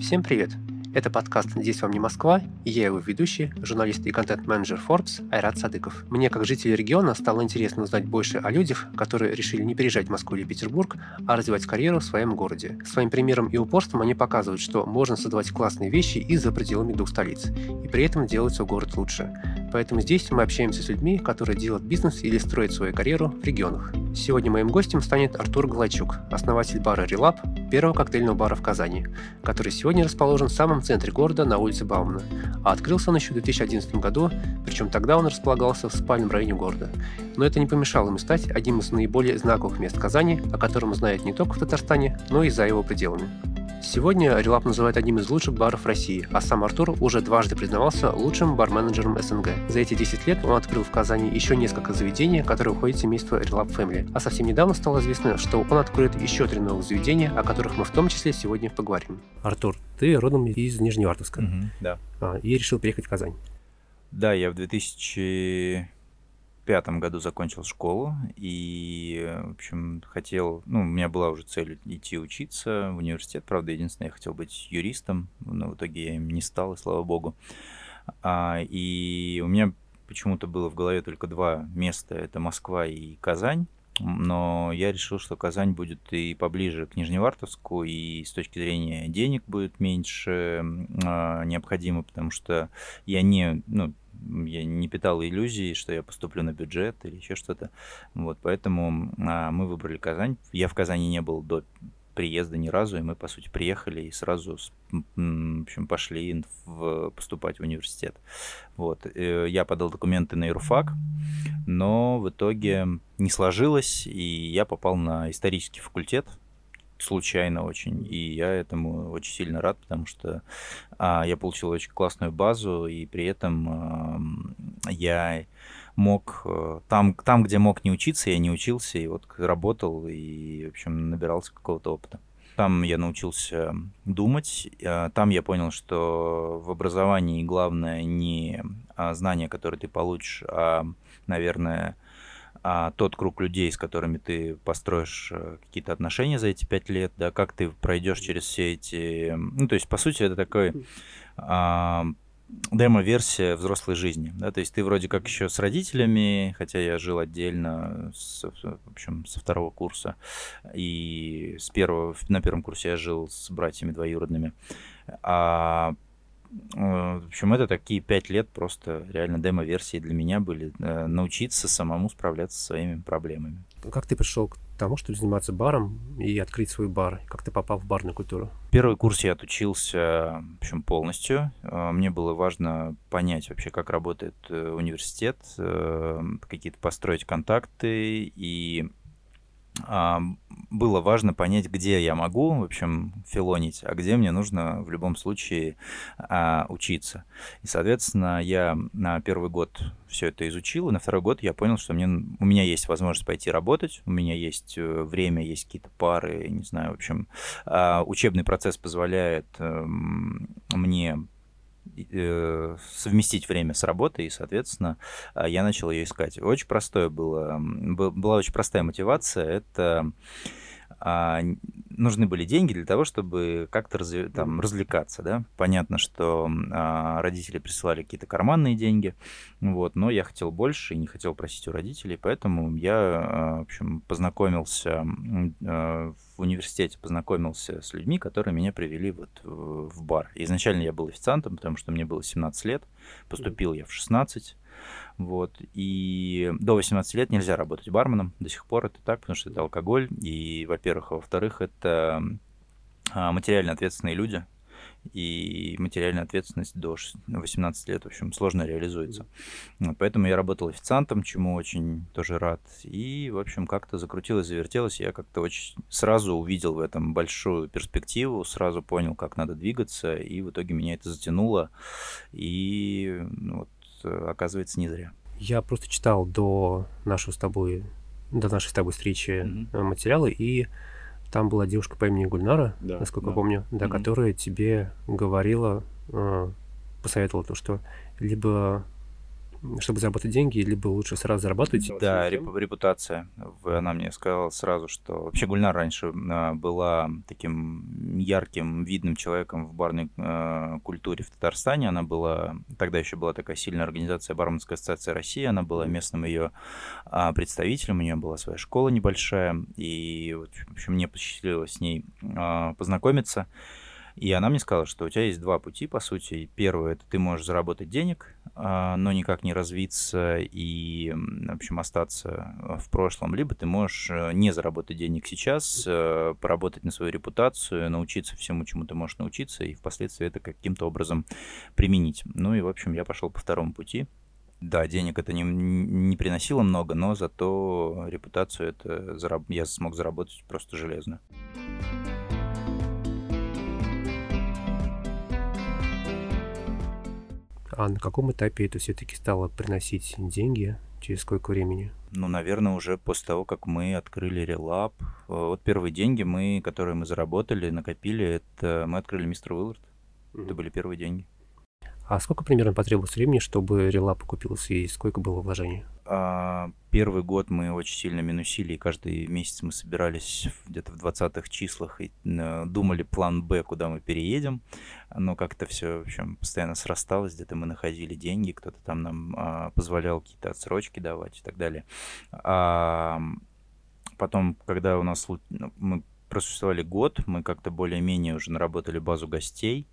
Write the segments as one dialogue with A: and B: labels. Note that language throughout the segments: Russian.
A: Всем привет! Это подкаст «Здесь вам не Москва» и я его ведущий, журналист и контент-менеджер Forbes Айрат Садыков. Мне, как жителю региона, стало интересно узнать больше о людях, которые решили не переезжать в Москву или Петербург, а развивать карьеру в своем городе. Своим примером и упорством они показывают, что можно создавать классные вещи и за пределами двух столиц, и при этом делать свой город лучше. Поэтому здесь мы общаемся с людьми, которые делают бизнес или строят свою карьеру в регионах. Сегодня моим гостем станет Артур Галайчук, основатель бара «Релап», первого коктейльного бара в Казани, который сегодня расположен в самом центре города на улице Баумана, а открылся он еще в 2011 году, причем тогда он располагался в спальном районе города. Но это не помешало ему стать одним из наиболее знаковых мест Казани, о котором знают не только в Татарстане, но и за его пределами. Сегодня Релап называют одним из лучших баров России, а сам Артур уже дважды признавался лучшим барменеджером СНГ. За эти 10 лет он открыл в Казани еще несколько заведений, которые входят в семейство Релап Family. А совсем недавно стало известно, что он откроет еще три новых заведения, о которых мы в том числе сегодня поговорим. Артур, ты родом из Нижневартовска.
B: Угу, да.
A: А, и решил переехать в Казань.
B: Да, я в 2000 пятом году закончил школу и, в общем, хотел, ну, у меня была уже цель идти учиться в университет, правда, единственное, я хотел быть юристом, но в итоге я им не стал, и слава богу. А, и у меня почему-то было в голове только два места, это Москва и Казань, но я решил, что Казань будет и поближе к Нижневартовску, и с точки зрения денег будет меньше э, необходимо, потому что я не, ну, я не питал иллюзий, что я поступлю на бюджет или еще что-то. Вот, поэтому а, мы выбрали Казань. Я в Казани не был до приезда ни разу, и мы, по сути, приехали и сразу в общем, пошли в, поступать в университет. Вот. Э, я подал документы на юрфак, но в итоге не сложилось, и я попал на исторический факультет случайно очень. И я этому очень сильно рад, потому что а, я получил очень классную базу, и при этом а, я мог э, там, там, где мог не учиться, я не учился, и вот работал, и, в общем, набирался какого-то опыта. Там я научился думать, а, там я понял, что в образовании главное не а, знания, которые ты получишь, а, наверное, а тот круг людей, с которыми ты построишь э, какие-то отношения за эти пять лет, да, как ты пройдешь через все эти... Ну, то есть, по сути, это такой а, демо-версия взрослой жизни, да, то есть ты вроде как еще с родителями, хотя я жил отдельно, с, в общем, со второго курса, и с первого, на первом курсе я жил с братьями двоюродными, а в общем, это такие пять лет просто реально демо-версии для меня были. Э, научиться самому справляться со своими проблемами.
A: Как ты пришел к тому, чтобы заниматься баром и открыть свой бар? Как ты попал в барную культуру?
B: Первый курс я отучился, в общем, полностью. Э, мне было важно понять вообще, как работает университет, какие-то построить контакты и было важно понять, где я могу, в общем, филонить, а где мне нужно в любом случае а, учиться. И, соответственно, я на первый год все это изучил, и на второй год я понял, что мне, у меня есть возможность пойти работать, у меня есть э, время, есть какие-то пары, не знаю, в общем, а, учебный процесс позволяет эм, мне совместить время с работой, и, соответственно, а, я начал ее искать. Очень простое было, была очень простая мотивация, это а, нужны были деньги для того, чтобы как-то разв... там, развлекаться, да. Понятно, что а, родители присылали какие-то карманные деньги, вот, но я хотел больше и не хотел просить у родителей, поэтому я, а, в общем, познакомился а, в университете, познакомился с людьми, которые меня привели вот в бар. Изначально я был официантом, потому что мне было 17 лет, поступил я в 16, вот. И до 18 лет нельзя работать барменом. До сих пор это так, потому что это алкоголь. И, во-первых, а во-вторых, это а, материально ответственные люди. И материальная ответственность до 18 лет, в общем, сложно реализуется. Поэтому я работал официантом, чему очень тоже рад. И, в общем, как-то закрутилось, завертелось. Я как-то очень сразу увидел в этом большую перспективу, сразу понял, как надо двигаться. И в итоге меня это затянуло. И ну, вот, оказывается, не зря.
A: Я просто читал до нашего с тобой, до нашей с тобой встречи mm-hmm. материалы, и там была девушка по имени Гульнара, да, насколько да. помню, да, mm-hmm. которая тебе говорила, э, посоветовала то, что либо чтобы заработать деньги, либо лучше сразу зарабатывать?
B: Да, реп- репутация. Она мне сказала сразу, что вообще Гульнар раньше а, была таким ярким, видным человеком в барной э, культуре в Татарстане. Она была, тогда еще была такая сильная организация Барменская ассоциация России, она была местным ее э, представителем, у нее была своя школа небольшая, и вот, в общем, мне посчастливилось с ней познакомиться. И она мне сказала, что у тебя есть два пути, по сути. Первый — это ты можешь заработать денег, а, но никак не развиться и, в общем, остаться в прошлом. Либо ты можешь э, не заработать денег сейчас, э, поработать на свою репутацию, научиться всему, чему ты можешь научиться, и впоследствии это каким-то образом применить. Ну и, в общем, я пошел по второму пути. Да, денег это не, не приносило много, но зато репутацию это я смог заработать просто железно.
A: А на каком этапе это все-таки стало приносить деньги? Через сколько времени?
B: Ну, наверное, уже после того, как мы открыли Релап. Э, вот первые деньги, мы, которые мы заработали, накопили, это мы открыли Мистер Уиллард. Mm-hmm. Это были первые деньги.
A: А сколько примерно потребовалось времени, чтобы Релап окупился и сколько было вложений?
B: А, первый год мы очень сильно минусили, и каждый месяц мы собирались где-то в 20-х числах и э, думали план Б, куда мы переедем. Но как-то все, в общем, постоянно срасталось, где-то мы находили деньги, кто-то там нам а, позволял какие-то отсрочки давать и так далее. А, потом, когда у нас ну, мы просуществовали год, мы как-то более-менее уже наработали базу гостей,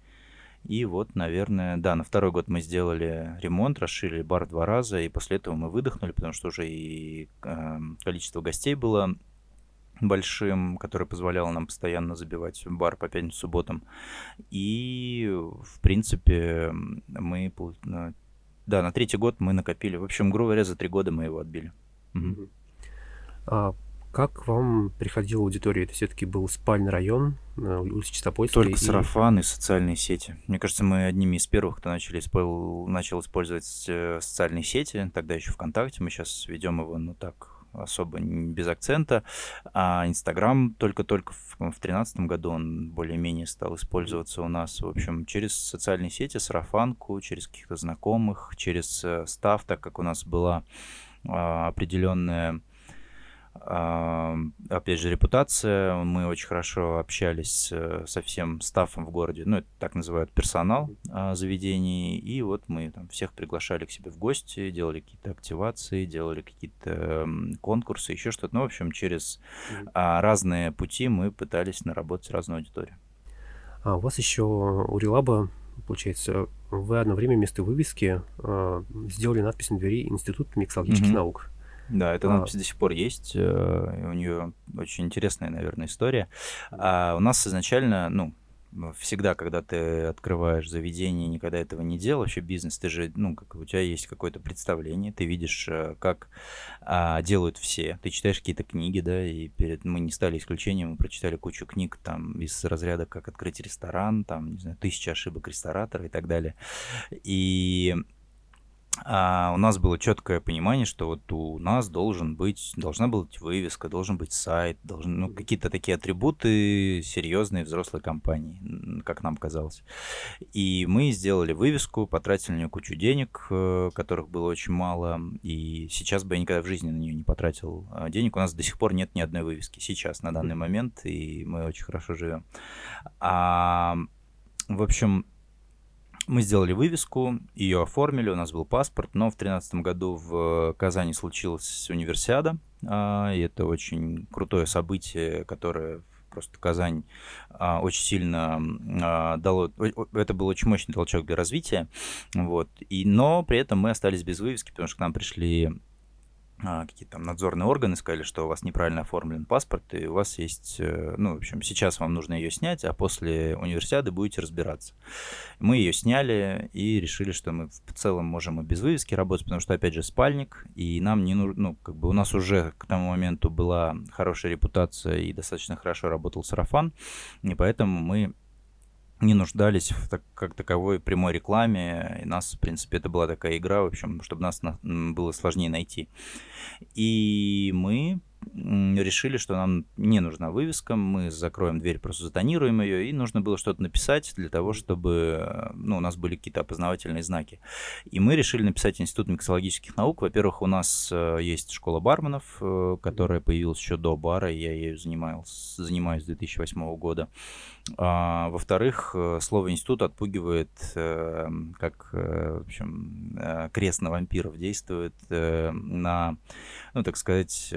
B: и вот, наверное, да, на второй год мы сделали ремонт, расширили бар два раза, и после этого мы выдохнули, потому что уже и э, количество гостей было большим, которое позволяло нам постоянно забивать бар по пятницам, субботам. И, в принципе, мы... Да, на третий год мы накопили. В общем, грубо говоря, за три года мы его отбили. Угу.
A: А как к вам приходила аудитория? Это все-таки был спальный район, э, улица Чистопольская?
B: Только и... сарафан и социальные сети. Мне кажется, мы одними из первых, кто начали, начал использовать э, социальные сети. Тогда еще ВКонтакте. Мы сейчас ведем его, ну так, особо без акцента. А Инстаграм только-только в 2013 году он более-менее стал использоваться у нас. В общем, через социальные сети, сарафанку, через каких-то знакомых, через э, став, так как у нас была а, определенная опять же, репутация. Мы очень хорошо общались со всем стафом в городе. Ну, это так называют персонал а, заведений. И вот мы там всех приглашали к себе в гости, делали какие-то активации, делали какие-то конкурсы, еще что-то. Ну, в общем, через а, разные пути мы пытались наработать разную аудиторию.
A: А у вас еще у Релаба, получается, вы одно время вместо вывески э, сделали надпись на двери Институт миксологических mm-hmm. наук.
B: Да, эта надпись а... до сих пор есть. Э, у нее очень интересная, наверное, история. А у нас изначально, ну, всегда, когда ты открываешь заведение, никогда этого не делал, вообще бизнес, ты же, ну, как у тебя есть какое-то представление, ты видишь, э, как а, делают все, ты читаешь какие-то книги, да, и перед мы не стали исключением, мы прочитали кучу книг там из разряда «Как открыть ресторан», там, не знаю, «Тысяча ошибок ресторатора» и так далее. И а у нас было четкое понимание, что вот у нас должен быть, должна быть вывеска, должен быть сайт, должен, ну, какие-то такие атрибуты серьезные взрослой компании, как нам казалось. И мы сделали вывеску, потратили на нее кучу денег, э, которых было очень мало, и сейчас бы я никогда в жизни на нее не потратил а, денег. У нас до сих пор нет ни одной вывески сейчас, на данный момент, и мы очень хорошо живем. А, в общем, мы сделали вывеску, ее оформили, у нас был паспорт, но в 2013 году в Казани случилась универсиада, а, и это очень крутое событие, которое просто Казань а, очень сильно а, дало, это был очень мощный толчок для развития, вот, и, но при этом мы остались без вывески, потому что к нам пришли какие-то там надзорные органы сказали, что у вас неправильно оформлен паспорт, и у вас есть, э, ну, в общем, сейчас вам нужно ее снять, а после универсиады будете разбираться. Мы ее сняли и решили, что мы в целом можем и без вывески работать, потому что, опять же, спальник, и нам не нужно, ну, как бы у нас уже к тому моменту была хорошая репутация и достаточно хорошо работал сарафан, и поэтому мы не нуждались в так, как таковой прямой рекламе. И нас, в принципе, это была такая игра, в общем, чтобы нас на, было сложнее найти. И мы решили, что нам не нужна вывеска, мы закроем дверь, просто затонируем ее, и нужно было что-то написать для того, чтобы ну, у нас были какие-то опознавательные знаки. И мы решили написать Институт миксологических наук. Во-первых, у нас э, есть школа барменов, э, которая появилась еще до бара, я ею занимаюсь, занимаюсь с 2008 года. А, во-вторых, э, слово институт отпугивает, э, как, э, в общем, крест на вампиров действует на, ну, так сказать,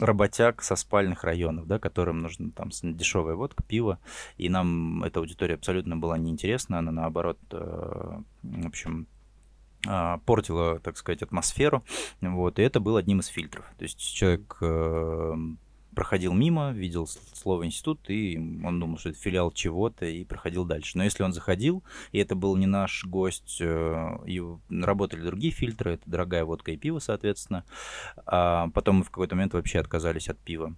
B: работяг со спальных районов, да, которым нужна там дешевая водка, пиво, и нам эта аудитория абсолютно была неинтересна, она наоборот, в общем, портила, так сказать, атмосферу, вот, и это был одним из фильтров. То есть человек проходил мимо, видел слово институт, и он думал, что это филиал чего-то, и проходил дальше. Но если он заходил, и это был не наш гость, э, и работали другие фильтры, это дорогая водка и пиво, соответственно, а потом мы в какой-то момент вообще отказались от пива.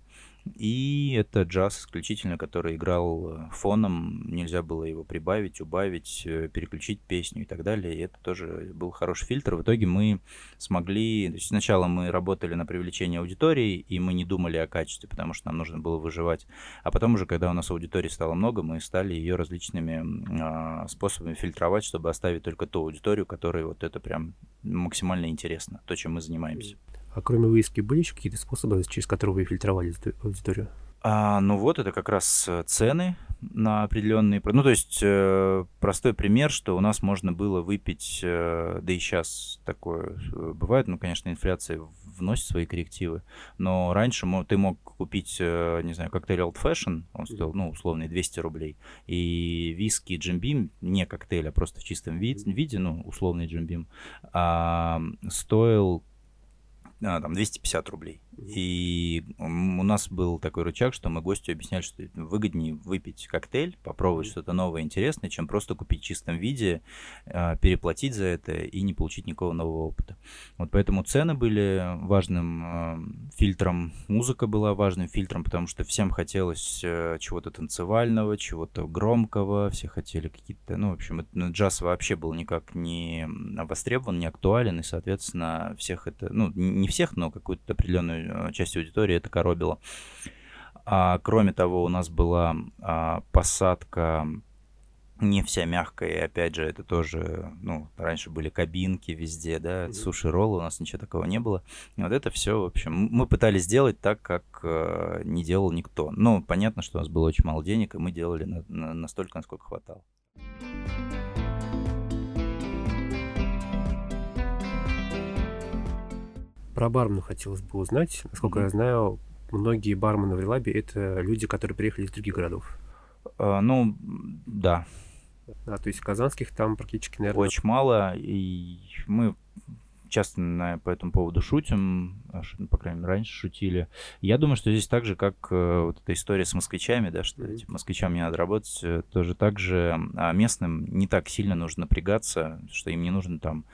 B: И это джаз исключительно, который играл э, фоном, нельзя было его прибавить, убавить, э, переключить песню и так далее. И это тоже был хороший фильтр. В итоге мы смогли... То есть сначала мы работали на привлечение аудитории, и мы не думали о качестве, потому что нам нужно было выживать. А потом уже, когда у нас аудитории стало много, мы стали ее различными а, способами фильтровать, чтобы оставить только ту аудиторию, которой вот это прям максимально интересно, то, чем мы занимаемся.
A: А кроме вывески были еще какие-то способы, через которые вы фильтровали аудиторию?
B: А, ну вот, это как раз э, цены на определенные... Ну, то есть, э, простой пример, что у нас можно было выпить, э, да и сейчас такое э, бывает, ну, конечно, инфляция вносит свои коррективы, но раньше ты мог купить, э, не знаю, коктейль Old Fashion, он стоил, ну, условный 200 рублей, и виски Jim Beam, не коктейль, а просто в чистом виде, виде ну, условный Jim Beam, а, стоил там 250 рублей. И у нас был такой рычаг, что мы гостю объясняли, что выгоднее выпить коктейль, попробовать что-то новое, интересное, чем просто купить в чистом виде, а, переплатить за это и не получить никакого нового опыта. Вот поэтому цены были важным а, фильтром, музыка была важным фильтром, потому что всем хотелось э, чего-то танцевального, чего-то громкого, все хотели какие-то, ну, в общем, ну, джаз вообще был никак не востребован, не актуален, и, соответственно, всех это, ну, не всех, но какую-то определенную Э, часть аудитории это коробило. А, кроме того, у нас была а, посадка не вся мягкая, и опять же, это тоже, ну, раньше были кабинки везде, да, суши-роллы, у нас ничего такого не было. И вот это все, в общем, мы пытались сделать так, как э, не делал никто. Ну, понятно, что у нас было очень мало денег, и мы делали на, на, настолько, насколько хватало.
A: Про бармена хотелось бы узнать. Насколько mm-hmm. я знаю, многие бармены в Релабе — это люди, которые приехали из других городов.
B: Uh, ну, да.
A: Да, то есть казанских там практически, наверное...
B: Очень мало, и мы часто на, по этому поводу шутим, а по крайней мере, раньше шутили. Я думаю, что здесь так же, как э, вот эта история с москвичами, да, что этим москвичам не надо работать, э, тоже так же а местным не так сильно нужно напрягаться, что им не нужно там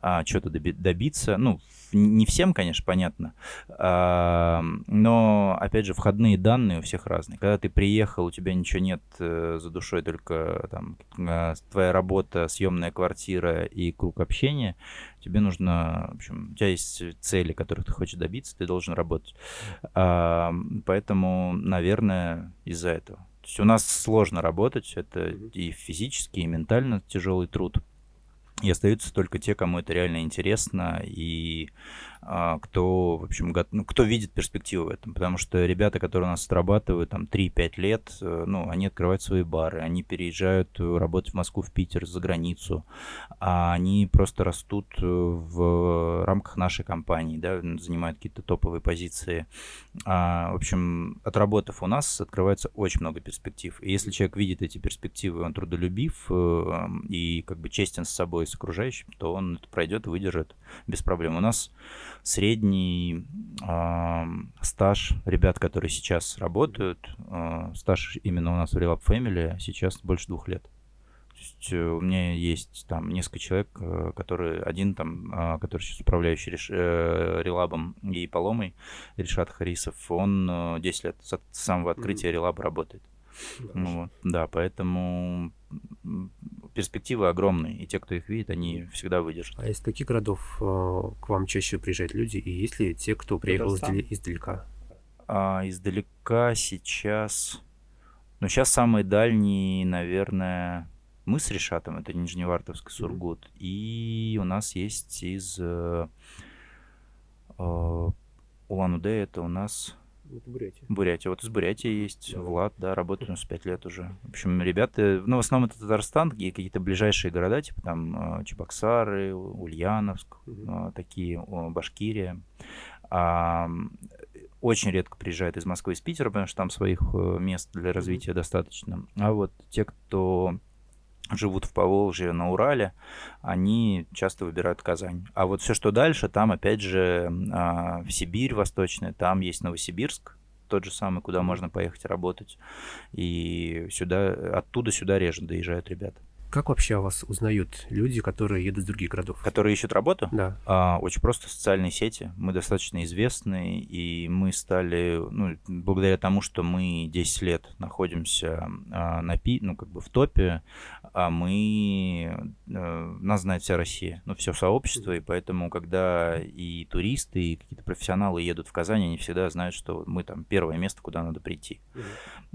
B: а, что-то доби- добиться. Ну, не всем, конечно, понятно, а, но, опять же, входные данные у всех разные. Когда ты приехал, у тебя ничего нет э, за душой, только там а, твоя работа, съемная квартира и круг общения, тебе нужно, в общем, у тебя есть цели, которых ты хочешь добиться, ты должен работать. А, поэтому, наверное, из-за этого. То есть у нас сложно работать, это и физически, и ментально тяжелый труд. И остаются только те, кому это реально интересно, и кто, в общем, ну, кто видит перспективу в этом. Потому что ребята, которые у нас отрабатывают там 3-5 лет, э, ну, они открывают свои бары, они переезжают э, работать в Москву, в Питер, за границу, а они просто растут э, в рамках нашей компании, да, занимают какие-то топовые позиции. А, в общем, отработав у нас, открывается очень много перспектив. И если человек видит эти перспективы, он трудолюбив и как бы честен с собой, с окружающим, то он это пройдет и выдержит без проблем. У нас средний э, стаж ребят, которые сейчас работают, э, стаж именно у нас в Relab Family сейчас больше двух лет. То есть э, у меня есть там несколько человек, э, которые один там, э, который сейчас управляющий реш, э, релабом и поломой, Решат Харисов, он э, 10 лет с самого открытия mm-hmm. релаба работает. Да, вот, да, поэтому перспективы огромные, и те, кто их видит, они всегда выдержат.
A: А из каких городов э, к вам чаще приезжают люди, и есть ли те, кто приехал издали- издалека?
B: А, издалека сейчас... Ну, сейчас самые дальние, наверное, мы с Решатом, это Нижневартовск, Сургут, mm-hmm. и у нас есть из э, э, Улан-Удэ, это у нас
A: это Бурятия.
B: Бурятия. Вот из Бурятии есть да. Влад, да, работает у нас 5 лет уже. В общем, ребята, ну, в основном это Татарстан и какие-то ближайшие города, типа там э, Чебоксары, Ульяновск, угу. такие, Башкирия. А, очень редко приезжают из Москвы, из Питера, потому что там своих э, мест для развития достаточно. А вот те, кто живут в Поволжье, на Урале, они часто выбирают Казань. А вот все, что дальше, там, опять же, а, в Сибирь восточная, там есть Новосибирск, тот же самый, куда можно поехать работать. И сюда, оттуда сюда реже доезжают ребята.
A: Как вообще о вас узнают люди, которые едут из других городов?
B: Которые ищут работу?
A: Да.
B: А, очень просто социальные сети. Мы достаточно известны, и мы стали, ну, благодаря тому, что мы 10 лет находимся а, на пи, ну, как бы в топе, а мы, а, нас знает вся Россия, ну, все сообщество, и поэтому, когда и туристы, и какие-то профессионалы едут в Казань, они всегда знают, что мы там первое место, куда надо прийти.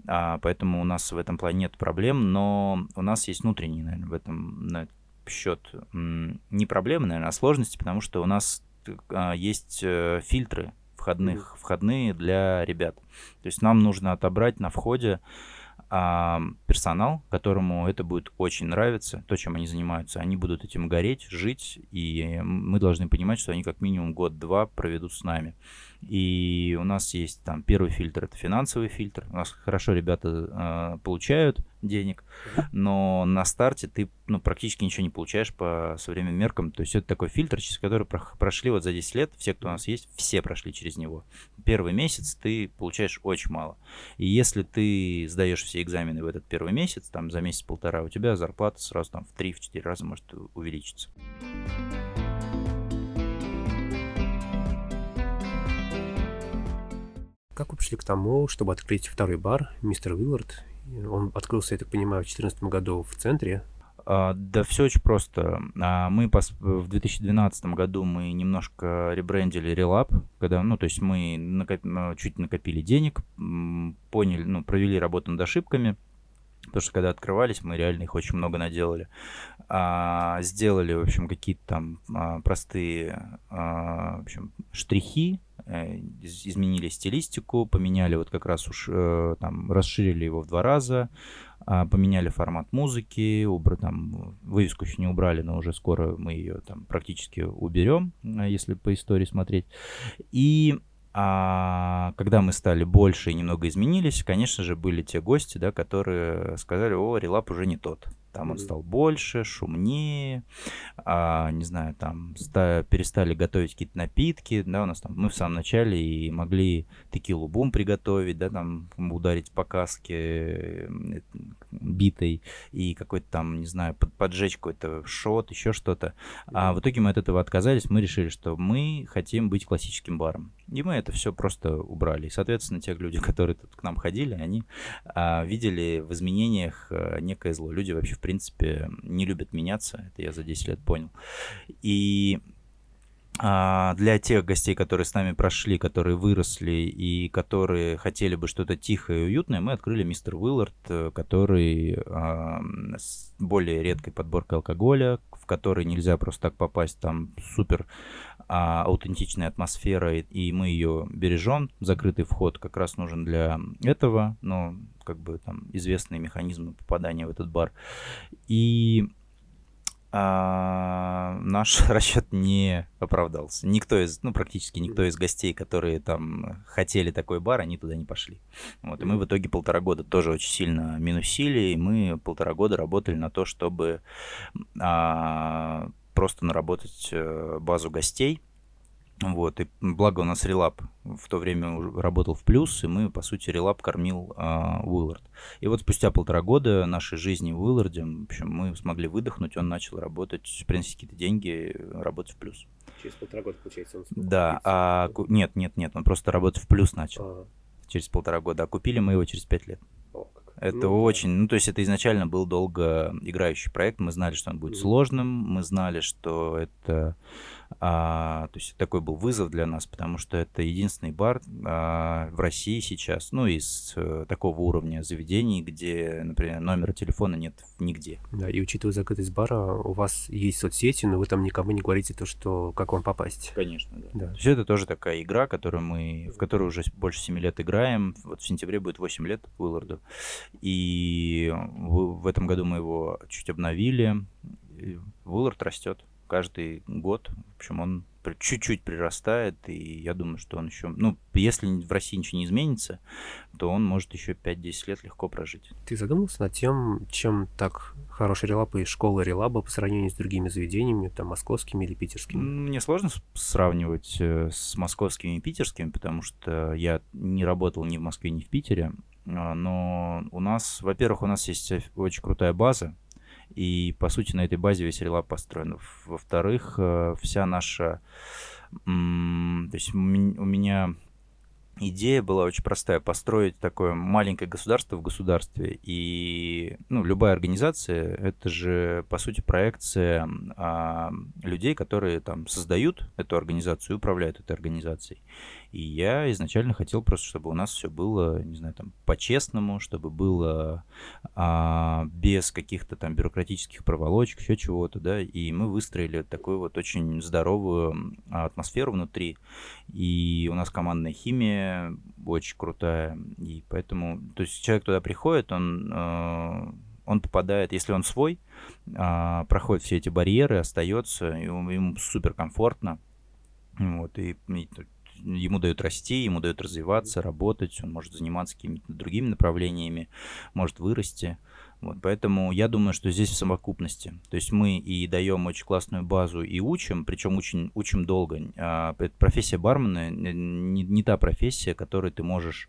B: А, поэтому у нас в этом плане нет проблем, но у нас есть внутренние наверное, в этом на счет не проблемы, наверное, а сложности, потому что у нас а, есть э, фильтры входных, входные для ребят. То есть нам нужно отобрать на входе а, персонал, которому это будет очень нравиться, то, чем они занимаются. Они будут этим гореть, жить, и мы должны понимать, что они как минимум год-два проведут с нами. И у нас есть там первый фильтр, это финансовый фильтр. У нас хорошо ребята э, получают денег, но на старте ты ну, практически ничего не получаешь по современным меркам. То есть это такой фильтр, через который прошли вот за 10 лет, все, кто у нас есть, все прошли через него. Первый месяц ты получаешь очень мало. И если ты сдаешь все экзамены в этот первый месяц, там за месяц-полтора, у тебя зарплата сразу там в 3-4 раза может увеличиться.
A: Как вы пришли к тому, чтобы открыть второй бар, мистер Уиллард? Он открылся, я так понимаю, в 2014 году в центре.
B: А, да, все очень просто. А, мы пос... в 2012 году мы немножко ребрендили Релап, когда, ну, то есть мы накоп... чуть накопили денег, поняли, ну, провели работу над ошибками, Потому что когда открывались, мы реально их очень много наделали. А, сделали, в общем, какие-то там а, простые а, в общем, штрихи, э, изменили стилистику, поменяли вот как раз уж э, там расширили его в два раза, а, поменяли формат музыки, убр, там вывеску еще не убрали, но уже скоро мы ее там практически уберем, если по истории смотреть. И а когда мы стали больше и немного изменились, конечно же, были те гости, да, которые сказали, о, релап уже не тот. Там он стал больше, шумнее, а, не знаю, там ста- перестали готовить какие-то напитки, да, у нас там, мы в самом начале и могли текилу бум приготовить, да, там ударить по каске битой и какой-то там, не знаю, под, поджечь какой-то шот, еще что-то. А в итоге мы от этого отказались, мы решили, что мы хотим быть классическим баром. И мы это все просто убрали. И, соответственно, те люди, которые тут к нам ходили, они а, видели в изменениях а, некое зло. Люди вообще, в принципе, не любят меняться. Это я за 10 лет понял. И а, для тех гостей, которые с нами прошли, которые выросли и которые хотели бы что-то тихое и уютное, мы открыли мистер Уиллард, э, который а, с более редкой подборкой алкоголя, в который нельзя просто так попасть, там супер а, аутентичная атмосфера, и, и мы ее бережем. Закрытый вход как раз нужен для этого, но как бы там известные механизмы попадания в этот бар. И а, наш расчет не оправдался. Никто из, ну, практически никто из гостей, которые там хотели такой бар, они туда не пошли. Вот, и мы в итоге полтора года тоже очень сильно минусили, и мы полтора года работали на то, чтобы а, просто наработать э, базу гостей, вот, и благо у нас релап в то время работал в плюс, и мы, по сути, релап кормил а, Уиллард. И вот спустя полтора года нашей жизни в Уилларде, в общем, мы смогли выдохнуть, он начал работать, приносить какие-то деньги, работать в плюс.
A: Через полтора года, получается, он
B: Да, а, нет, нет, нет, он просто работать в плюс начал. А-а-а. Через полтора года, а купили мы его через пять лет. Это ну, очень, ну то есть это изначально был долго играющий проект, мы знали, что он будет сложным, мы знали, что это а, то есть такой был вызов для нас, потому что это единственный бар а, в России сейчас, ну, из а, такого уровня заведений, где, например, номера телефона нет нигде.
A: Да, и учитывая закрытость бара, у вас есть соцсети, но вы там никому не говорите то, что как вам попасть.
B: Конечно, да. да. Все это тоже такая игра, которую мы, в которую уже больше 7 лет играем. Вот в сентябре будет 8 лет Уилларду. И в, в этом году мы его чуть обновили. Уиллард растет каждый год. В общем, он чуть-чуть прирастает, и я думаю, что он еще... Ну, если в России ничего не изменится, то он может еще 5-10 лет легко прожить.
A: Ты задумался над тем, чем так хорошие релапы и школы релаба по сравнению с другими заведениями, там, московскими или питерскими?
B: Мне сложно сравнивать э, с московскими и питерскими, потому что я не работал ни в Москве, ни в Питере. А, но у нас, во-первых, у нас есть очень крутая база, и, по сути, на этой базе весь релап построен. Во-вторых, э, вся наша... То есть у меня идея была очень простая построить такое маленькое государство в государстве и ну любая организация это же по сути проекция а, людей которые там создают эту организацию и управляют этой организацией и я изначально хотел просто, чтобы у нас все было, не знаю, там, по-честному, чтобы было а, без каких-то там бюрократических проволочек, еще чего-то, да, и мы выстроили такую вот очень здоровую атмосферу внутри, и у нас командная химия очень крутая, и поэтому, то есть человек туда приходит, он э, он попадает, если он свой, а, проходит все эти барьеры, остается, и ему супер комфортно. Вот, и, и ему дают расти, ему дают развиваться, работать, он может заниматься какими-то другими направлениями, может вырасти. Вот, поэтому я думаю, что здесь в совокупности. То есть мы и даем очень классную базу и учим, причем учим, учим долго. А, профессия бармена не, не та профессия, которой ты можешь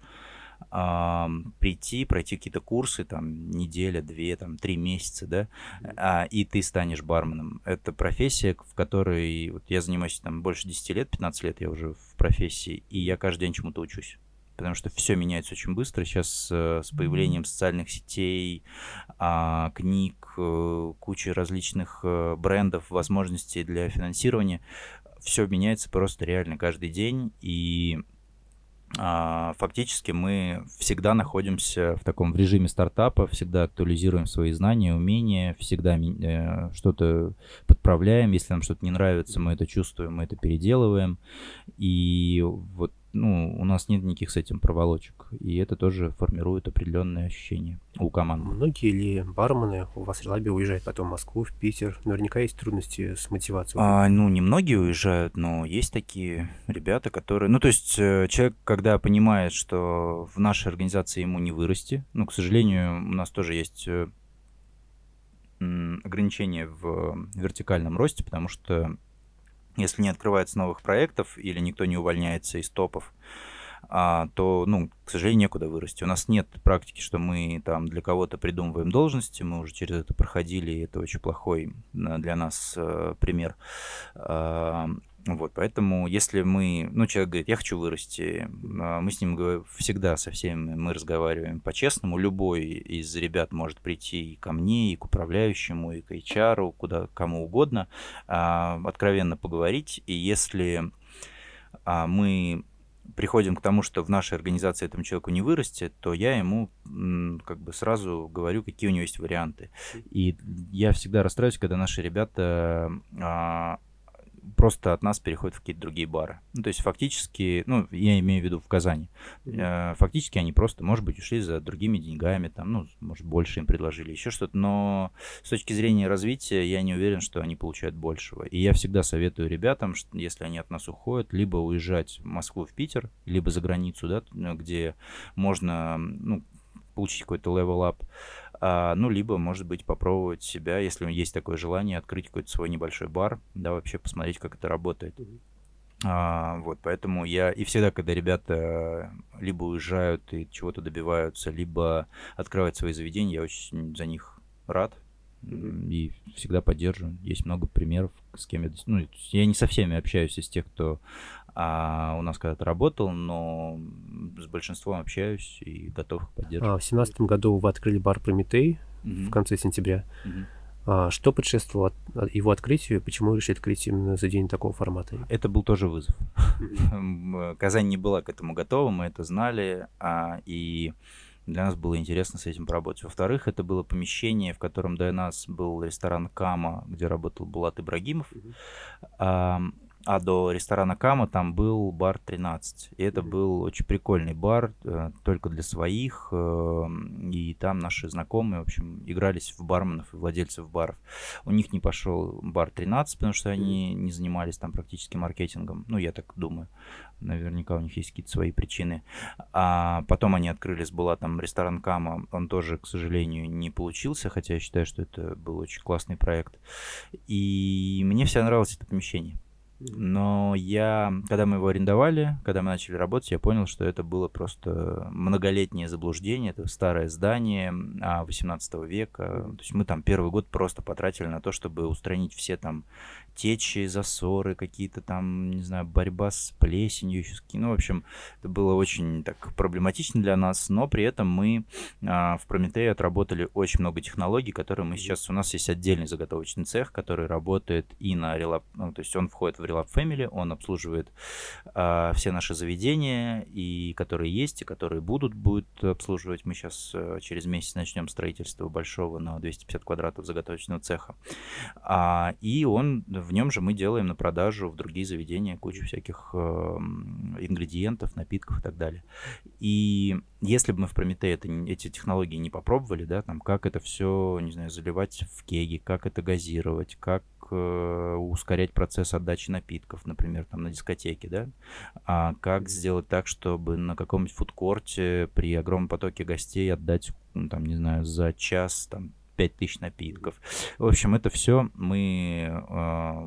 B: а, прийти, пройти какие-то курсы, там, неделя, две, там, три месяца, да, а, и ты станешь барменом. Это профессия, в которой вот я занимаюсь там больше 10 лет, 15 лет я уже в профессии, и я каждый день чему-то учусь потому что все меняется очень быстро. Сейчас э, с появлением социальных сетей, э, книг, э, кучи различных э, брендов, возможностей для финансирования, все меняется просто реально каждый день. И а, фактически мы всегда находимся в таком в режиме стартапа, всегда актуализируем свои знания, умения, всегда э, что-то подправляем. Если нам что-то не нравится, мы это чувствуем, мы это переделываем. И вот ну, у нас нет никаких с этим проволочек. И это тоже формирует определенные ощущения у команды.
A: Многие ли бармены у вас в Релабе уезжают потом в Москву, в Питер? Наверняка есть трудности с мотивацией.
B: А, ну, не многие уезжают, но есть такие ребята, которые... Ну, то есть э, человек, когда понимает, что в нашей организации ему не вырасти, ну, к сожалению, у нас тоже есть э, ограничения в вертикальном росте, потому что если не открывается новых проектов или никто не увольняется из топов, то, ну, к сожалению, некуда вырасти. У нас нет практики, что мы там для кого-то придумываем должности, мы уже через это проходили, и это очень плохой для нас э, пример. А, вот, поэтому, если мы, ну, человек говорит, я хочу вырасти, а, мы с ним всегда со всеми мы разговариваем по-честному. Любой из ребят может прийти и ко мне, и к управляющему, и к HR, куда кому угодно, а, откровенно поговорить. И если а, мы приходим к тому, что в нашей организации этому человеку не вырастет, то я ему как бы сразу говорю, какие у него есть варианты. И я всегда расстраиваюсь, когда наши ребята просто от нас переходят в какие-то другие бары. Ну, то есть фактически, ну, я имею в виду в Казани, э, фактически они просто, может быть, ушли за другими деньгами, там, ну, может, больше им предложили, еще что-то, но с точки зрения развития я не уверен, что они получают большего. И я всегда советую ребятам, что, если они от нас уходят, либо уезжать в Москву, в Питер, либо за границу, да, где можно, ну, получить какой-то up, а, ну, либо, может быть, попробовать себя, если есть такое желание, открыть какой-то свой небольшой бар, да, вообще посмотреть, как это работает. А, вот, поэтому я и всегда, когда ребята либо уезжают и чего-то добиваются, либо открывают свои заведения, я очень за них рад и всегда поддерживаю. Есть много примеров, с кем я... Ну, я не со всеми общаюсь из тех, кто а у нас когда-то работал, но с большинством общаюсь и готов их поддерживать.
A: А, в семнадцатом году вы открыли бар «Прометей»
B: Мгм.
A: в конце сентября. А, что предшествовало от- его открытию? Почему решили открыть именно за день такого формата?
B: Это был тоже вызов. Казань не была к этому готова, мы это знали, а, и для нас было интересно с этим поработать. Во-вторых, это было помещение, в котором до нас был ресторан Кама, где работал Булат Ибрагимов. А, до ресторана Кама там был бар 13. И это был очень прикольный бар, э, только для своих. э, И там наши знакомые, в общем, игрались в барменов и владельцев баров. У них не пошел бар 13, потому что они не занимались там практически маркетингом. Ну, я так думаю. Наверняка у них есть какие-то свои причины. А потом они открыли с Булатом ресторан Кама. Он тоже, к сожалению, не получился, хотя я считаю, что это был очень классный проект. И мне всегда нравилось это помещение. Но я, когда мы его арендовали, когда мы начали работать, я понял, что это было просто многолетнее заблуждение. Это старое здание а, 18 века. То есть мы там первый год просто потратили на то, чтобы устранить все там течи, засоры, какие-то там, не знаю, борьба с плесенью. еще с ки- Ну, в общем, это было очень так проблематично для нас, но при этом мы а, в Прометее отработали очень много технологий, которые мы сейчас... У нас есть отдельный заготовочный цех, который работает и на Relap... Ну, то есть он входит в Relap Family, он обслуживает а, все наши заведения, и которые есть, и которые будут, будет обслуживать. Мы сейчас через месяц начнем строительство большого на 250 квадратов заготовочного цеха. А, и он, в нем же мы делаем на продажу в другие заведения кучу всяких эм, ингредиентов, напитков и так далее. И если бы мы в Прометее это, эти технологии не попробовали, да, там, как это все, не знаю, заливать в кеги, как это газировать, как э, ускорять процесс отдачи напитков, например, там на дискотеке, да, а как сделать так, чтобы на каком-нибудь фудкорте при огромном потоке гостей отдать, ну, там, не знаю, за час, там, 5000 напитков. В общем, это все мы э,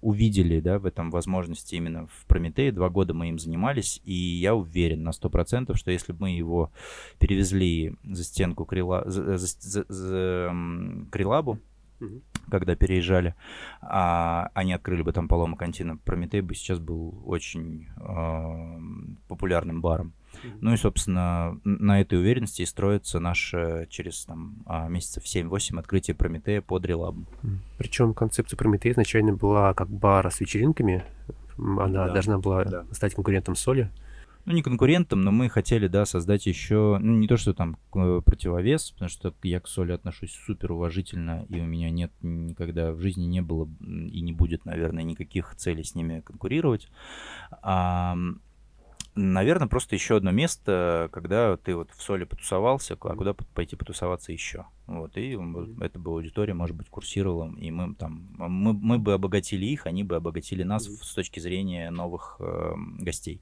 B: увидели, да, в этом возможности именно в Прометее. Два года мы им занимались, и я уверен на 100%, что если бы мы его перевезли за стенку Крила, за, за- за- за, м, Крилабу, когда переезжали, а они открыли бы там Палома Кантина, Прометей бы сейчас был очень э, популярным баром. Ну и, собственно, на этой уверенности и строится наше через там, а, месяцев 7-8 открытие Прометея под релабом.
A: Причем концепция Прометея изначально была как бара с вечеринками. Она
B: Да,
A: должна была
B: да.
A: стать конкурентом соли.
B: Ну, не конкурентом, но мы хотели, да, создать еще, ну, не то, что там э, противовес, потому что я к соли отношусь супер уважительно, и у меня нет никогда в жизни не было и не будет, наверное, никаких целей с ними конкурировать. А, наверное, просто еще одно место, когда ты вот в соли потусовался, а куда пойти потусоваться еще. Вот, и эта бы аудитория, может быть, курсировала, и мы там, мы, мы бы обогатили их, они бы обогатили нас в- с точки зрения новых э, гостей.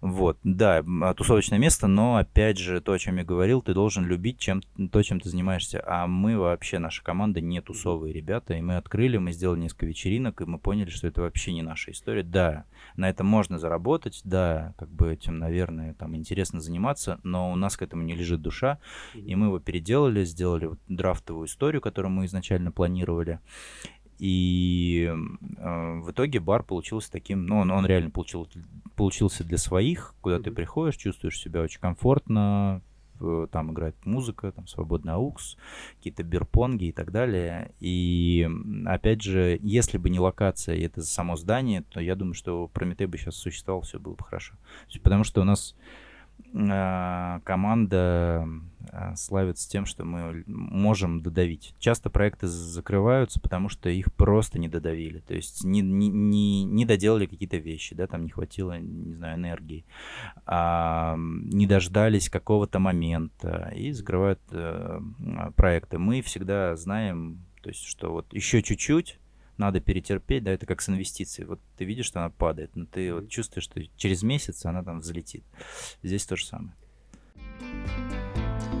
B: Вот, да, а, тусовочное место, но опять же, то, о чем я говорил, ты должен любить чем, то, чем ты занимаешься. А мы вообще, наша команда не тусовые ребята, и мы открыли, мы сделали несколько вечеринок, и мы поняли, что это вообще не наша история. Да, на этом можно заработать, да, как бы этим, наверное, там интересно заниматься, но у нас к этому не лежит душа, и мы его переделали, сделали вот драфтовую историю, которую мы изначально планировали. И э, в итоге бар получился таким, ну, он, он реально получил, получился для своих, куда ты
A: Мгм.
B: приходишь, чувствуешь себя очень комфортно, в- там играет музыка, там свободный аукс, какие-то бирпонги и так далее. И опять же, если бы не локация и это само здание, то я думаю, что Прометей бы сейчас существовал, все было бы хорошо. Потому что у нас команда а, славится тем, что мы можем додавить. Часто проекты закрываются, потому что их просто не додавили. То есть не, не, не, не доделали какие-то вещи, да, там не хватило, не знаю, энергии. А, не дождались какого-то момента и закрывают э, м, проекты. Мы всегда знаем, то есть, что вот еще чуть-чуть, надо перетерпеть, да, это как с инвестицией. Вот ты видишь, что она падает, но ты вот чувствуешь, что через месяц она там взлетит. Здесь то же самое.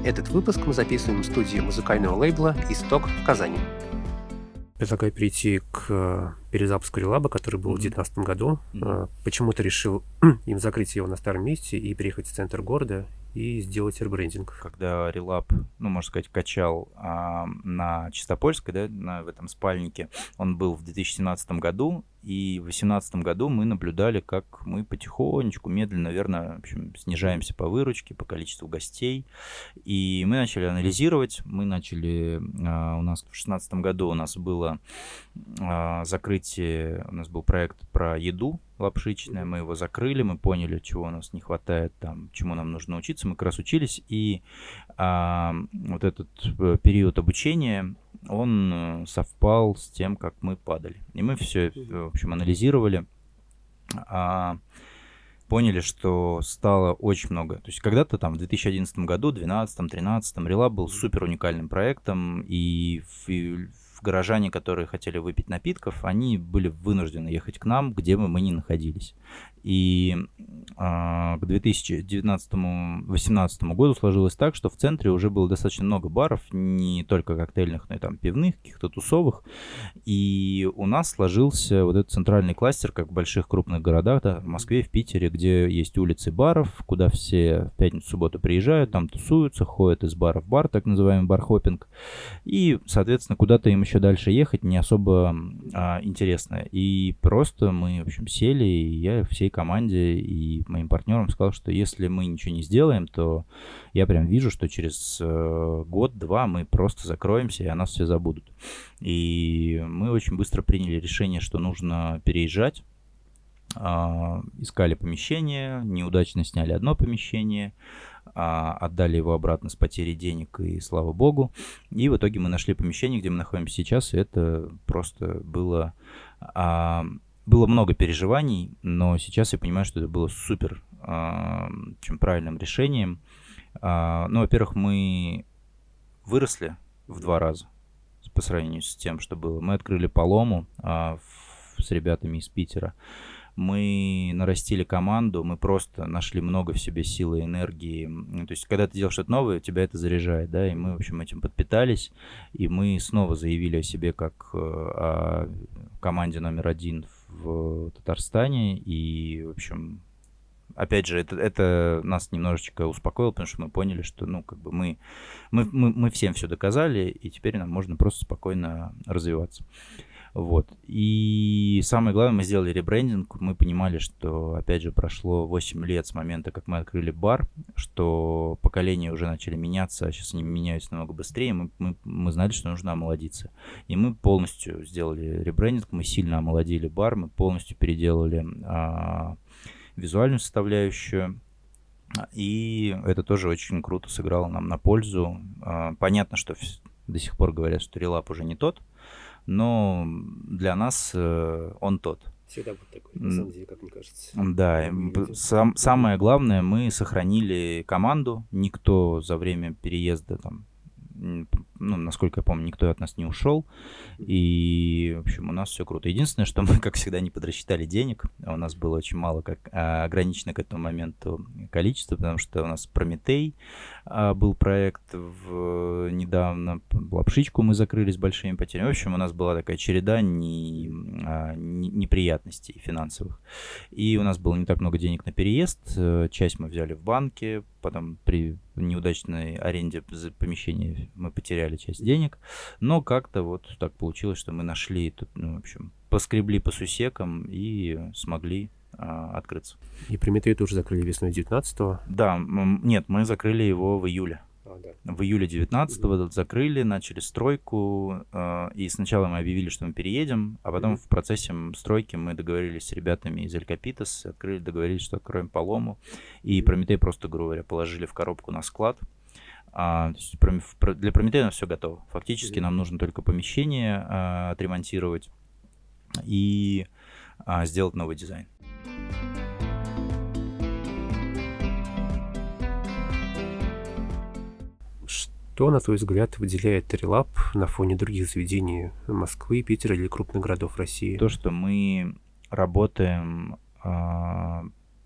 A: Этот выпуск мы записываем в студии музыкального лейбла «Исток» в Казани. Предлагаю перейти к э, перезапуску релаба, который был в
B: Мгм.
A: 2019 году.
B: Мгм.
A: Э, Почему ты решил им закрыть его на старом месте и переехать в центр города и сделать ребрендинг?
B: Когда релап, ну, можно сказать, качал а, на Чистопольской, да, на, в этом спальнике, он был в 2017 году, И в 2018 году мы наблюдали, как мы потихонечку, медленно, наверное, в общем, снижаемся по выручке, по количеству гостей. И мы начали анализировать. Мы начали... А, у нас в 2016 году у нас было а, закрытие... У нас был проект про еду лапшичное. Мы его закрыли, мы поняли, чего у нас не хватает, там, чему нам нужно учиться. Мы как раз учились. И а, вот этот э, период обучения он э, совпал с тем, как мы падали. И мы все, в общем, анализировали, а, поняли, что стало очень много. То есть когда-то там в 2011 году, 2012, 2013 Рела был супер уникальным проектом, и, и горожане, которые хотели выпить напитков, они были вынуждены ехать к нам, где бы мы ни находились. И а, к 2019-2018 году сложилось так, что в центре уже было достаточно много баров, не только коктейльных, но и там пивных, каких-то тусовых. И у нас сложился вот этот центральный кластер, как в больших крупных городах, да, в Москве, в Питере, где есть улицы баров, куда все в пятницу, субботу приезжают, там тусуются, ходят из бара в бар, так называемый бархопинг. И, соответственно, куда-то им еще дальше ехать не особо а, интересно. И просто мы, в общем, сели, и я всей команде и моим партнерам сказал, что если мы ничего не сделаем, то я прям вижу, что через э, год-два мы просто закроемся, и о нас все забудут. И мы очень быстро приняли решение, что нужно переезжать. Э, искали помещение, неудачно сняли одно помещение, а, отдали его обратно с потерей денег, и слава богу. И в итоге мы нашли помещение, где мы находимся сейчас, и это просто было а, было много переживаний, но сейчас я понимаю, что это было супер э, чем правильным решением. Э, ну, во-первых, мы выросли в два раза по сравнению с тем, что было. Мы открыли полому э, с ребятами из Питера. Мы нарастили команду, мы просто нашли много в себе силы и энергии. То есть, когда ты делаешь что-то новое, тебя это заряжает, да, и мы, в общем, этим подпитались, и мы снова заявили о себе как э, о команде номер один в Татарстане. И, в общем, опять же, это, это нас немножечко успокоило, потому что мы поняли, что, ну, как бы мы, мы, мы, мы всем все доказали, и теперь нам можно просто спокойно развиваться. Вот. И самое главное, мы сделали ребрендинг. Мы понимали, что, опять же, прошло 8 лет с момента, как мы открыли бар, что поколения уже начали меняться, а сейчас они меняются намного быстрее. Мы, мы, мы знали, что нужно омолодиться. И мы полностью сделали ребрендинг, мы сильно омолодили бар, мы полностью переделали а, визуальную составляющую. И это тоже очень круто сыграло нам на пользу. А, понятно, что до сих пор говорят, что релап уже не тот, но для нас э, он тот.
A: Всегда будет такой, на самом деле, как мне кажется.
B: Да, сам, самое главное, мы сохранили команду, никто за время переезда там ну, насколько я помню, никто от нас не ушел. И, в общем, у нас все круто. Единственное, что мы, как всегда, не подрасчитали денег. У нас было очень мало, как а, ограничено к этому моменту количество, потому что у нас Прометей а, был проект в, недавно. Лапшичку мы закрыли с большими потерями. В общем, у нас была такая череда а, не, неприятностей финансовых. И у нас было не так много денег на переезд. Э, часть мы взяли в банке, потом при неудачной аренде помещения мы потеряли часть денег, но как-то вот так получилось, что мы нашли, тут, ну, в общем, поскребли по сусекам и смогли а, открыться.
A: И Прометей тоже закрыли весной 19-го?
B: Да, нет, мы закрыли его в июле. А, да. В июле 19-го mm-hmm. закрыли, начали стройку, э, и сначала мы объявили, что мы переедем, а потом mm-hmm. в процессе стройки мы договорились с ребятами из Элькапитас, открыли, договорились, что откроем полому, и. Прометей просто, грубо говоря, положили в коробку на склад. А, то есть для Прометея все готово. Фактически mm-hmm. нам нужно только помещение а, отремонтировать и а, сделать новый дизайн.
A: Что, на твой взгляд, выделяет Трилаб на фоне других заведений Москвы, Питера или крупных городов России?
B: То, что мы работаем э,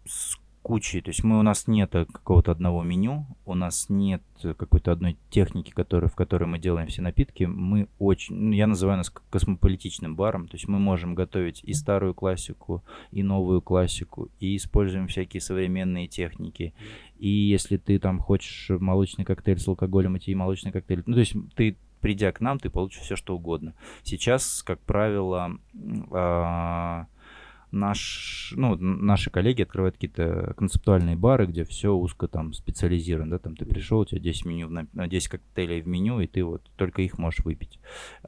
B: с кучей, то есть мы, у нас нет какого-то одного меню, у нас нет какой-то одной техники, которая, в которой мы делаем все напитки. Мы очень, ну, я называю нас космополитичным баром, то есть мы можем готовить и старую классику, и новую классику, и используем всякие современные техники. И если ты там хочешь молочный коктейль с алкоголем, эти молочный коктейль, ну то есть ты придя к нам, ты получишь все, что угодно. Сейчас, как правило, э, наш, ну, наши коллеги открывают какие-то концептуальные бары, где все узко там специализировано, да, там ты пришел, у тебя 10 меню, 10 коктейлей в меню, и ты вот только их можешь выпить.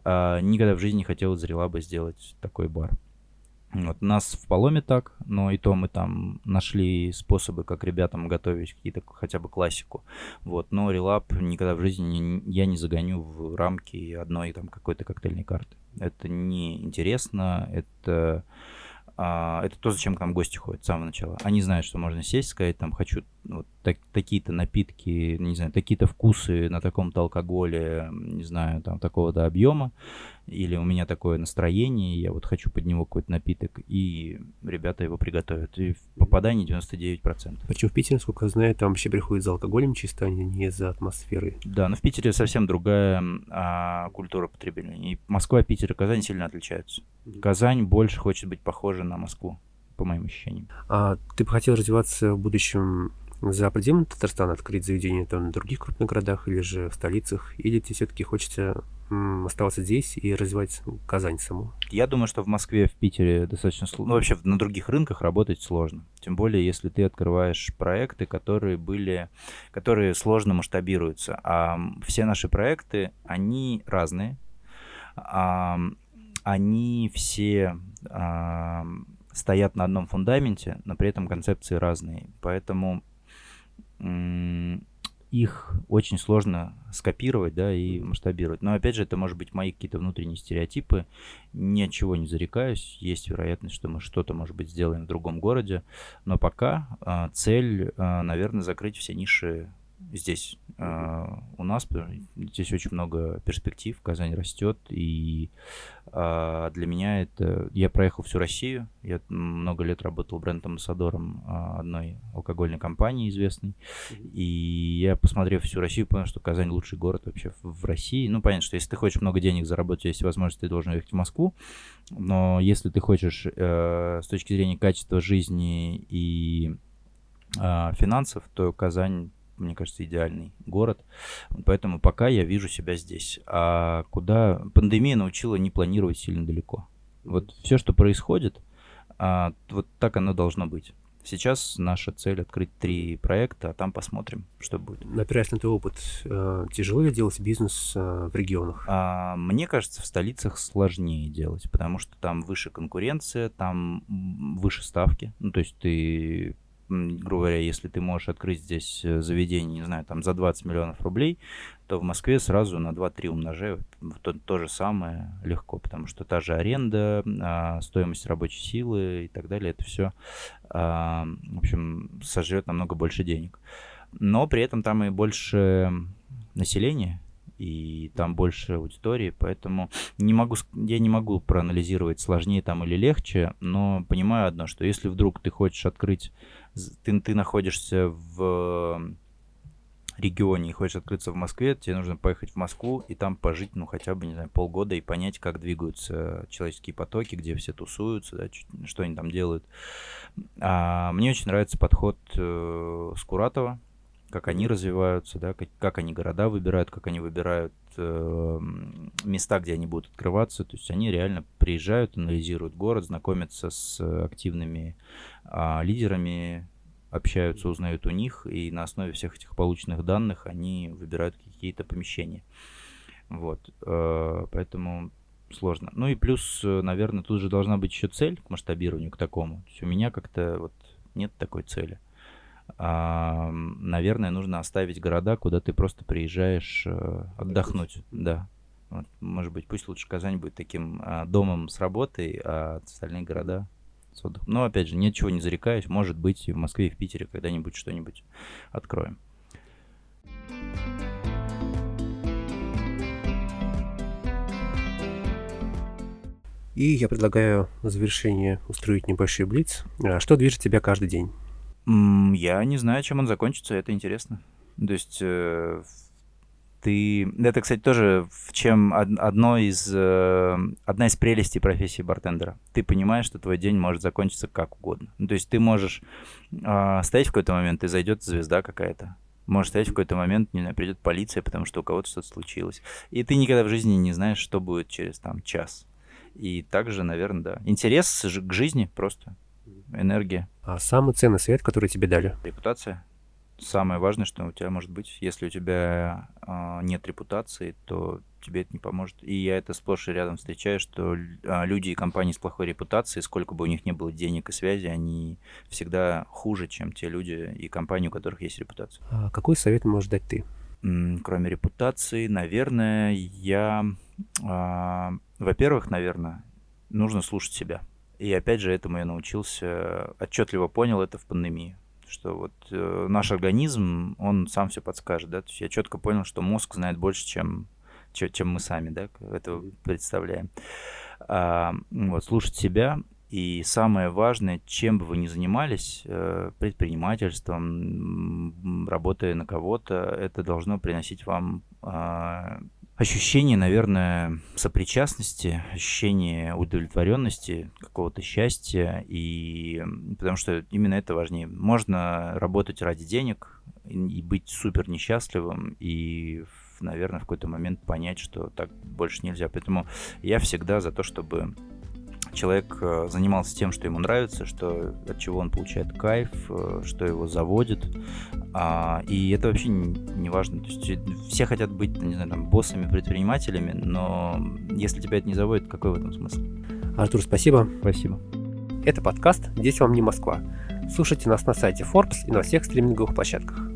B: А, никогда в жизни не хотел зрела бы сделать такой бар. Вот, нас в Поломе так, но и то мы там нашли способы, как ребятам готовить какие-то хотя бы классику. Вот, но релап никогда в жизни не, я не загоню в рамки одной там какой-то коктейльной карты. Это не интересно, это это то, зачем к нам гости ходят с самого начала. Они знают, что можно сесть, сказать, там, хочу вот так, такие-то напитки, не знаю, такие-то вкусы на таком-то алкоголе, не знаю, там, такого-то объема, или у меня такое настроение, я вот хочу под него какой-то напиток, и ребята его приготовят. И попадание 99%.
A: Причем в Питере, насколько я знаю, там вообще приходят за алкоголем чисто, а не за атмосферой.
B: Да, но в Питере совсем другая а, культура потребления. И Москва, Питер и Казань сильно отличаются. Казань больше хочет быть похожа на Москву, по моим ощущениям.
A: А ты бы хотел развиваться в будущем за пределами Татарстана, открыть заведение там в других крупных городах или же в столицах? Или тебе все-таки хочется оставаться здесь и развивать Казань саму?
B: Я думаю, что в Москве, в Питере достаточно сложно. Ну, вообще, на других рынках работать сложно. Тем более, если ты открываешь проекты, которые были, которые сложно масштабируются. А все наши проекты, они разные. А, они все а, стоят на одном фундаменте, но при этом концепции разные. Поэтому их очень сложно скопировать, да, и масштабировать. Но опять же, это может быть мои какие-то внутренние стереотипы. Ни от чего не зарекаюсь. Есть вероятность, что мы что-то, может быть, сделаем в другом городе. Но пока э, цель, э, наверное, закрыть все ниши здесь э, у нас. Здесь очень много перспектив, Казань растет, и э, для меня это... Я проехал всю Россию, я много лет работал бренд-амбассадором э, одной алкогольной компании известной, и я, посмотрев всю Россию, понял, что Казань лучший город вообще в России. Ну, понятно, что если ты хочешь много денег заработать, есть возможность, ты должен ехать в Москву, но если ты хочешь э, с точки зрения качества жизни и э, финансов, то Казань мне кажется, идеальный город. Поэтому пока я вижу себя здесь. А куда пандемия научила не планировать сильно далеко. Вот все, что происходит, а, вот так оно должно быть. Сейчас наша цель открыть три проекта, а там посмотрим, что будет.
A: Опираясь на твой опыт, э, тяжело ли делать бизнес э, в регионах?
B: А, мне кажется, в столицах сложнее делать, потому что там выше конкуренция, там выше ставки. Ну, то есть ты грубо говоря, если ты можешь открыть здесь э, заведение, не знаю, там за 20 миллионов рублей, то в Москве сразу на 2-3 умножаю. То, то же самое легко, потому что та же аренда, а, стоимость рабочей силы и так далее, это все, а, в общем, сожрет намного больше денег. Но при этом там и больше населения, и там больше аудитории, поэтому не могу, я не могу проанализировать, сложнее там или легче, но понимаю одно, что если вдруг ты хочешь открыть ты, ты находишься в регионе и хочешь открыться в Москве, тебе нужно поехать в Москву и там пожить, ну, хотя бы, не знаю, полгода и понять, как двигаются человеческие потоки, где все тусуются, да, что они там делают. А, мне очень нравится подход э, Скуратова, как они развиваются, да, как, как они города выбирают, как они выбирают э, места, где они будут открываться. То есть они реально приезжают, анализируют город, знакомятся с активными э, лидерами, общаются, узнают у них, и на основе всех этих полученных данных они выбирают какие-то помещения. Вот, э, поэтому сложно. Ну и плюс, наверное, тут же должна быть еще цель к масштабированию, к такому. То есть у меня как-то вот нет такой цели а, наверное, нужно оставить города, куда ты просто приезжаешь э, отдохнуть. Да. Вот, может быть, пусть лучше Казань будет таким а, домом с работой, а остальные города с отдыхом. Но, опять же, ничего не зарекаюсь. Может быть, и в Москве, и в Питере когда-нибудь что-нибудь откроем.
A: И я предлагаю в завершение устроить небольшой блиц. А что движет тебя каждый день?
B: Я не знаю, чем он закончится, это интересно. То есть э, ты... Это, кстати, тоже в чем одно из, э, одна из прелестей профессии бартендера. Ты понимаешь, что твой день может закончиться как угодно. Ну, то есть ты можешь э, стоять в какой-то момент, и зайдет звезда какая-то. Может стоять в какой-то момент, не знаю, придет полиция, потому что у кого-то что-то случилось. И ты никогда в жизни не знаешь, что будет через там час. И также, наверное, да. Интерес к жизни просто. Энергия.
A: А самый ценный совет, который тебе дали?
B: Репутация. Самое важное, что у тебя может быть. Если у тебя э, нет репутации, то тебе это не поможет. И я это сплошь и рядом встречаю, что э, люди и компании с плохой репутацией, сколько бы у них не было денег и связи, они всегда хуже, чем те люди и компании, у которых есть репутация.
A: А какой совет можешь дать ты?
B: Кроме репутации, наверное, я... Э, во-первых, наверное, нужно слушать себя. И опять же, этому я научился, отчетливо понял это в пандемии что вот э, наш организм, он сам все подскажет, да, то есть я четко понял, что мозг знает больше, чем, чем мы сами, да, это представляем. А, вот, слушать себя, и самое важное, чем бы вы ни занимались, э, предпринимательством, работая на кого-то, это должно приносить вам а, ощущение, наверное, сопричастности, ощущение удовлетворенности, какого-то счастья, и потому что именно это важнее. Можно работать ради денег и быть супер несчастливым, и, наверное, в какой-то момент понять, что так больше нельзя. Поэтому я всегда за то, чтобы человек э, занимался тем, что ему нравится, что, от чего он получает кайф, э, что его заводит. А, и это вообще не важно. То есть все хотят быть, не знаю, там, боссами, предпринимателями, но если тебя это не заводит, какой в этом смысл?
A: Артур, спасибо.
B: Спасибо.
A: Это подкаст «Здесь вам не Москва». Слушайте нас на сайте Forbes и на всех стриминговых площадках.